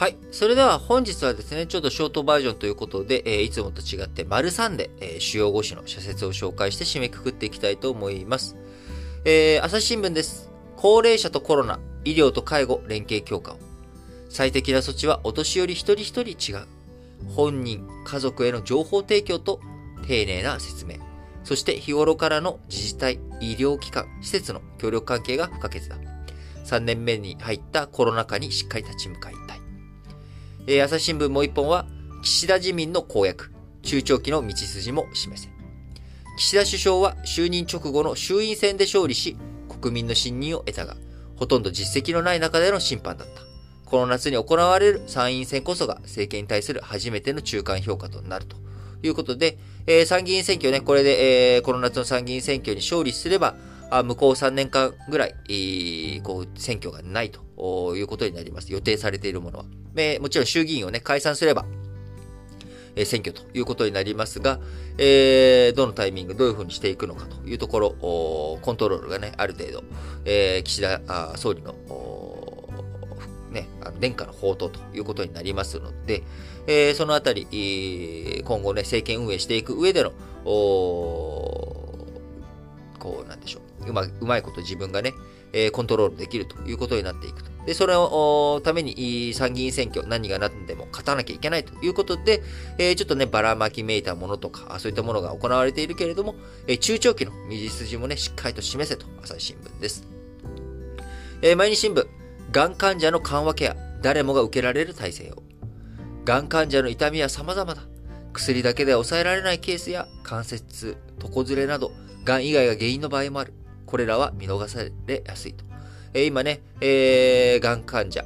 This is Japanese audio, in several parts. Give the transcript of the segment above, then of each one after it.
はい。それでは本日はですね、ちょっとショートバージョンということで、えー、いつもと違って丸3で、えー、主要5種の社説を紹介して締めくくっていきたいと思います。えー、朝日新聞です。高齢者とコロナ、医療と介護連携強化を。最適な措置はお年寄り一人一人違う。本人、家族への情報提供と丁寧な説明。そして日頃からの自治体、医療機関、施設の協力関係が不可欠だ。3年目に入ったコロナ禍にしっかり立ち向かい。えー、朝日新聞もう一本は、岸田自民の公約、中長期の道筋も示せ。岸田首相は就任直後の衆院選で勝利し、国民の信任を得たが、ほとんど実績のない中での審判だった。この夏に行われる参院選こそが政権に対する初めての中間評価となるということで、えー、参議院選挙ね、これで、えー、この夏の参議院選挙に勝利すれば、あ向こう3年間ぐらい、えー、こう、選挙がないということになります。予定されているものは。え、もちろん衆議院をね、解散すれば、え、選挙ということになりますが、えー、どのタイミング、どういうふうにしていくのかというところ、コントロールがね、ある程度、えー、岸田あ総理の、ね、あの殿下の宝刀ということになりますので、えー、そのあたり、今後ね、政権運営していく上での、こう、なんでしょう。うまうまいこと自分がね、えー、コントロールできるということになっていくと。で、それをために参議院選挙、何が何でも勝たなきゃいけないということで、えー、ちょっとね、ばらまきめいたものとか、そういったものが行われているけれども、えー、中長期の道筋もね、しっかりと示せと、朝日新聞です。えー、毎日新聞、がん患者の緩和ケア、誰もが受けられる体制を。がん患者の痛みは様々だ。薬だけでは抑えられないケースや関節、床ずれなど、がん以外が原因の場合もある。これらは見逃されやすいと。えー、今ね、えー、がん患者、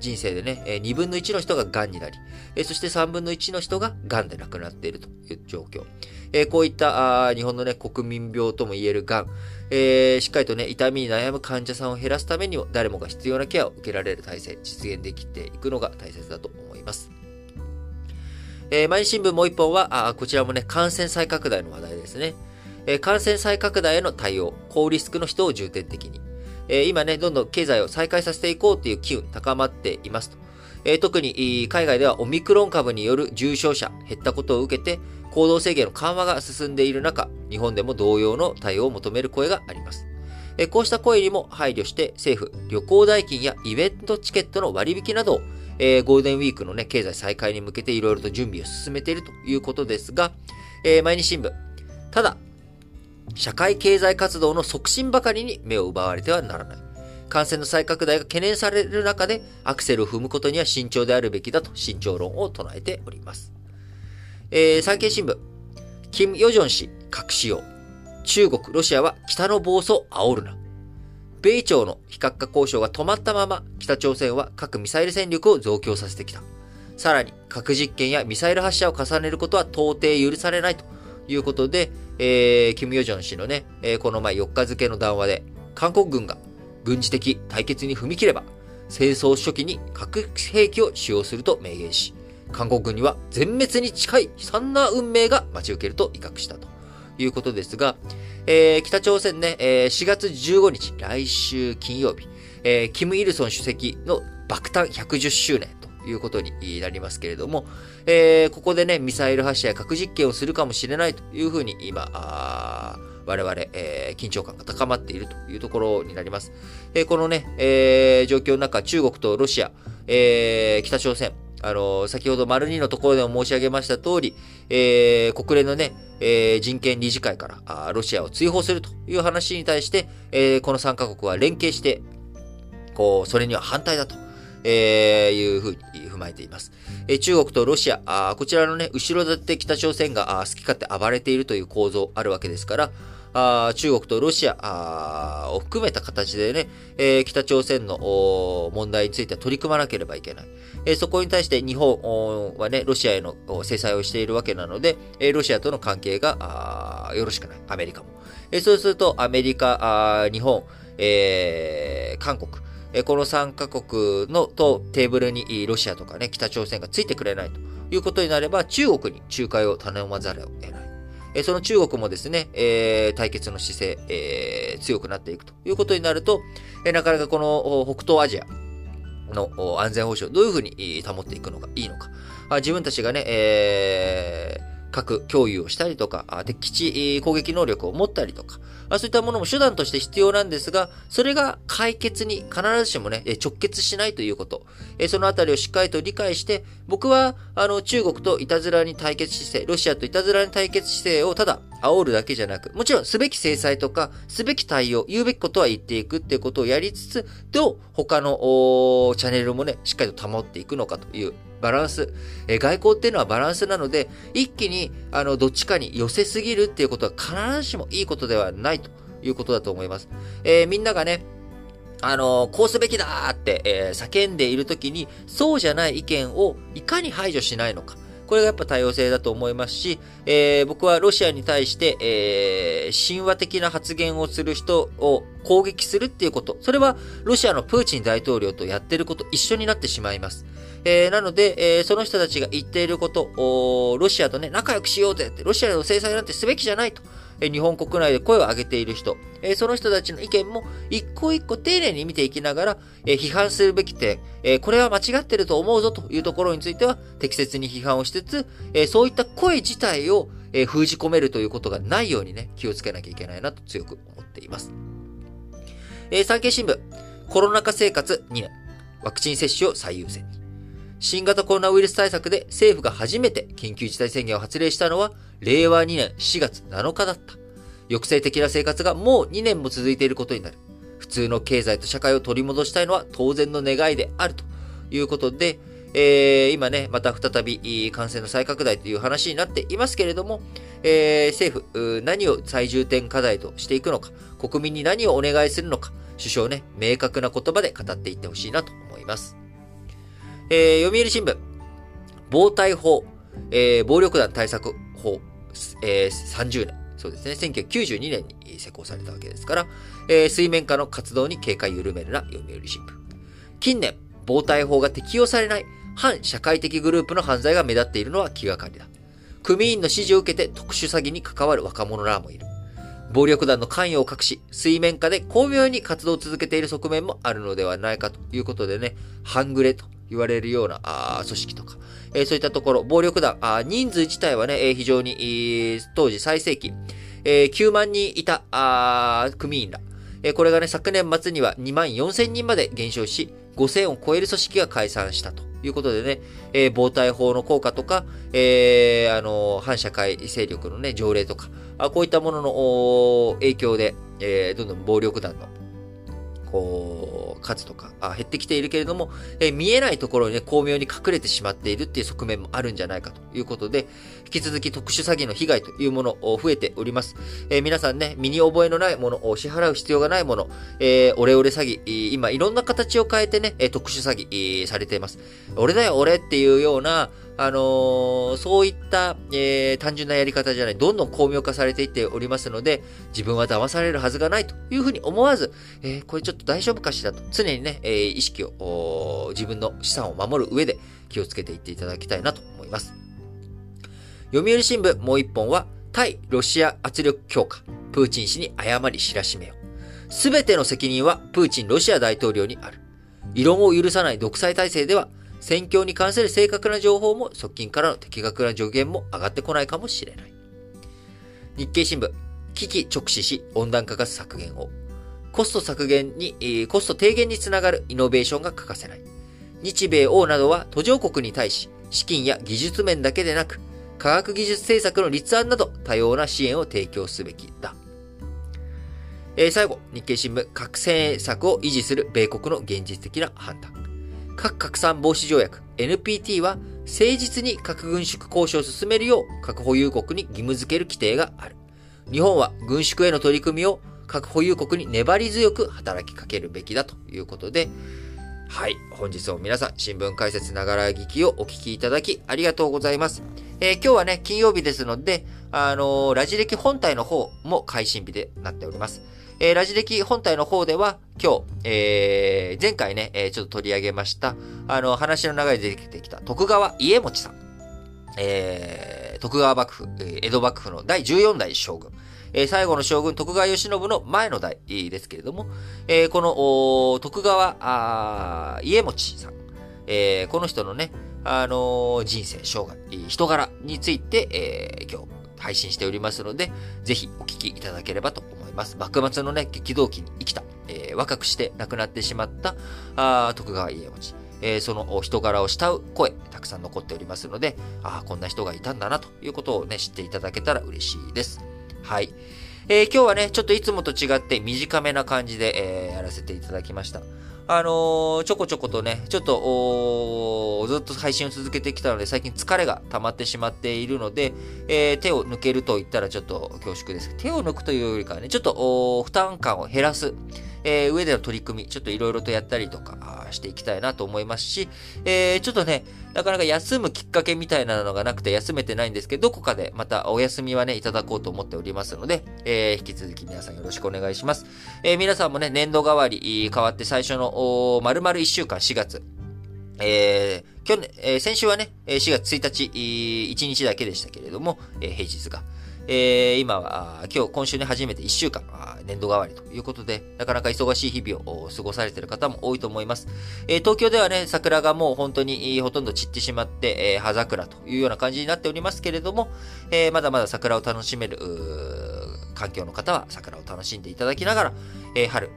人生でね、えー、2分の1の人ががんになり、えー、そして3分の1の人ががんで亡くなっているという状況。えー、こういったあ日本のね、国民病とも言えるがん、え、しっかりとね、痛みに悩む患者さんを減らすためにも、誰もが必要なケアを受けられる体制、実現できていくのが大切だと思います。え、毎日新聞もう一本は、あこちらもね、感染再拡大の話題ですね。えー、感染再拡大への対応、高リスクの人を重点的に。えー、今ね、どんどん経済を再開させていこうという機運高まっていますと。え、特に海外ではオミクロン株による重症者減ったことを受けて、行動制限の緩和が進んでいる中、日本でも同様の対応を求める声があります。えこうした声にも配慮して政府、旅行代金やイベントチケットの割引などを、えー、ゴールデンウィークのね、経済再開に向けていろいろと準備を進めているということですが、えー、毎日新聞。ただ、社会経済活動の促進ばかりに目を奪われてはならない。感染の再拡大が懸念される中で、アクセルを踏むことには慎重であるべきだと慎重論を唱えております。えー、産経新聞。キム・ヨジョン氏、核使用。中国、ロシアは北の暴走煽るな。米朝の非核化交渉が止まったまま、北朝鮮は核ミサイル戦力を増強させてきた。さらに、核実験やミサイル発射を重ねることは到底許されないということで、えー、キム・ヨジョン氏のね、えー、この前4日付の談話で、韓国軍が軍事的対決に踏み切れば、戦争初期に核兵器を使用すると明言し、韓国軍には全滅に近い悲惨な運命が待ち受けると威嚇したと。いうことですが、えー、北朝鮮ね、えー、4月15日、来週金曜日、えー、キム・イルソン主席の爆誕110周年いうことになりますけれども、えー、ここでね、ミサイル発射や核実験をするかもしれないというふうに今、我々、えー、緊張感が高まっているというところになります。えー、このね、えー、状況の中、中国とロシア、えー、北朝鮮、あの、先ほど丸2のところでも申し上げました通り、えー、国連のね、えー、人権理事会からあロシアを追放するという話に対して、えー、この3カ国は連携して、こう、それには反対だと、えー、いうふうに踏まえています。え、中国とロシア、あこちらのね、後ろ盾北朝鮮が好き勝手暴れているという構造あるわけですから、あ中国とロシアを含めた形でね、えー、北朝鮮の問題については取り組まなければいけない。えー、そこに対して日本はね、ロシアへの制裁をしているわけなので、えー、ロシアとの関係がよろしくない。アメリカも。え、そうすると、アメリカ、日本、え、韓国、この3カ国のとテーブルにロシアとかね、北朝鮮がついてくれないということになれば、中国に仲介を頼まざるを得ない。その中国もですね、えー、対決の姿勢、えー、強くなっていくということになると、えなかなかこの北東アジア、の安全保障、どういうふうに保っていくのがいいのか。自分たちがね、えー、核共有をしたりとか、敵基地攻撃能力を持ったりとか、そういったものも手段として必要なんですが、それが解決に必ずしもね、直結しないということ。そのあたりをしっかりと理解して、僕は、あの、中国といたずらに対決姿勢、ロシアといたずらに対決姿勢をただ煽るだけじゃなく、もちろんすべき制裁とか、すべき対応、言うべきことは言っていくっていうことをやりつつ、どう他のチャンネルもね、しっかりと保っていくのかというバランス。え外交っていうのはバランスなので、一気に、あの、どっちかに寄せすぎるっていうことは必ずしもいいことではないということだと思います。えー、みんながね、あの、こうすべきだって、えー、叫んでいるときに、そうじゃない意見をいかに排除しないのか。これがやっぱ多様性だと思いますし、えー、僕はロシアに対して、えー、神話的な発言をする人を攻撃するっていうこと、それはロシアのプーチン大統領とやってること一緒になってしまいます。えー、なので、えー、その人たちが言っていること、ロシアとね、仲良くしようぜって、ロシアの制裁なんてすべきじゃないと。日本国内で声を上げている人、その人たちの意見も一個一個丁寧に見ていきながら、批判するべき点、これは間違ってると思うぞというところについては適切に批判をしつつ、そういった声自体を、封じ込めるということがないようにね、気をつけなきゃいけないなと強く思っています。産経新聞、コロナ禍生活2年、ワクチン接種を最優先に。新型コロナウイルス対策で政府が初めて緊急事態宣言を発令したのは令和2年4月7日だった。抑制的な生活がもう2年も続いていることになる。普通の経済と社会を取り戻したいのは当然の願いであるということで、えー、今ね、また再び感染の再拡大という話になっていますけれども、えー、政府、何を最重点課題としていくのか、国民に何をお願いするのか、首相ね、明確な言葉で語っていってほしいなと思います。えー、読売新聞、防体法、えー、暴力団対策法、えー、30年。そうですね。1992年に施行されたわけですから、えー、水面下の活動に警戒緩めるな読売新聞。近年、防体法が適用されない反社会的グループの犯罪が目立っているのは気がかりだ。組員の指示を受けて特殊詐欺に関わる若者らもいる。暴力団の関与を隠し、水面下で巧妙に活動を続けている側面もあるのではないかということでね、半グレと言われるようなあ組織とか、えー、そういったところ、暴力団、あ人数自体はね、えー、非常に、えー、当時最盛期、えー、9万人いたあ組員ら、えー、これがね、昨年末には2万4千人まで減少し、5000を超える組織が解散したと。いうことでね、えー、防体法の効果とか、えー、あの、反社会勢力のね、条例とか、あこういったものの影響で、えー、どんどん暴力団のこう、数とか、あ減ってきているけれども、え、見えないところにね、巧妙に隠れてしまっているっていう側面もあるんじゃないかということで、引き続き特殊詐欺の被害というものを増えております。えー、皆さんね、身に覚えのないものを支払う必要がないもの、えー、オレオレ詐欺、今いろんな形を変えてね、特殊詐欺されています。俺だよ、俺っていうような、あのー、そういった、えー、単純なやり方じゃない、どんどん巧妙化されていっておりますので、自分は騙されるはずがないというふうに思わず、えー、これちょっと大丈夫かしらと、常にね、えー、意識を、自分の資産を守る上で気をつけていっていただきたいなと思います。読売新聞もう一本は、対ロシア圧力強化、プーチン氏に誤り知らしめよ。すべての責任はプーチンロシア大統領にある。異論を許さない独裁体制では、戦況に関する正確な情報も側近からの的確な助言も上がってこないかもしれない。日経新聞、危機直視し温暖化ガス削減を。コスト削減に、コスト低減につながるイノベーションが欠かせない。日米欧などは途上国に対し、資金や技術面だけでなく、科学技術政策の立案など多様な支援を提供すべきだ。えー、最後、日経新聞、核政策を維持する米国の現実的な判断。核拡散防止条約 NPT は誠実に核軍縮交渉を進めるよう核保有国に義務付ける規定がある。日本は軍縮への取り組みを核保有国に粘り強く働きかけるべきだということで、はい。本日も皆さん、新聞解説ながら聞きをお聞きいただきありがとうございます。えー、今日はね、金曜日ですので、あのー、ラジ歴本体の方も配信日でなっております。えー、ラジ歴本体の方では、今日、えー、前回ね、えー、ちょっと取り上げました、あの、話の流れで出てきた徳川家持さん。えー、徳川幕府、江戸幕府の第14代将軍。えー、最後の将軍徳川慶喜の前の代ですけれども、えー、この徳川家持さん、えー、この人のね、あのー、人生、生涯、人柄について、えー、今日配信しておりますので、ぜひお聞きいただければと思います。幕末のね、激動期に生きた、えー、若くして亡くなってしまったあ徳川家持。えー、その人柄を慕う声、たくさん残っておりますので、ああ、こんな人がいたんだなということをね、知っていただけたら嬉しいです。はい。えー、今日はね、ちょっといつもと違って短めな感じで、えー、やらせていただきました。あのー、ちょこちょことね、ちょっと、ずっと配信を続けてきたので、最近疲れが溜まってしまっているので、えー、手を抜けると言ったらちょっと恐縮です。手を抜くというよりかはね、ちょっと、負担感を減らす。えー、上での取り組み、ちょっといろいろとやったりとかしていきたいなと思いますし、えー、ちょっとね、なかなか休むきっかけみたいなのがなくて休めてないんですけど、どこかでまたお休みはね、いただこうと思っておりますので、えー、引き続き皆さんよろしくお願いします。え、皆さんもね、年度代わり変わって最初の、丸々1週間4月、えー、去年、えー、先週はね、4月1日、1日だけでしたけれども、えー、平日が。えー、今は、今日、今週ね、初めて1週間、年度代わりということで、なかなか忙しい日々を過ごされている方も多いと思います。えー、東京ではね、桜がもう本当にほとんど散ってしまって、えー、葉桜というような感じになっておりますけれども、えー、まだまだ桜を楽しめる、環境の方は桜を楽しんでいただきながら、えー、春、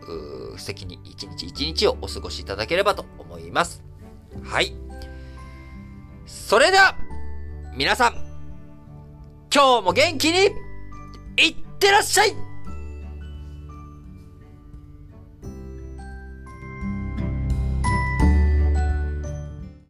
素敵に一日一日をお過ごしいただければと思います。はい。それでは、皆さん、今日も元気に、いってらっしゃい。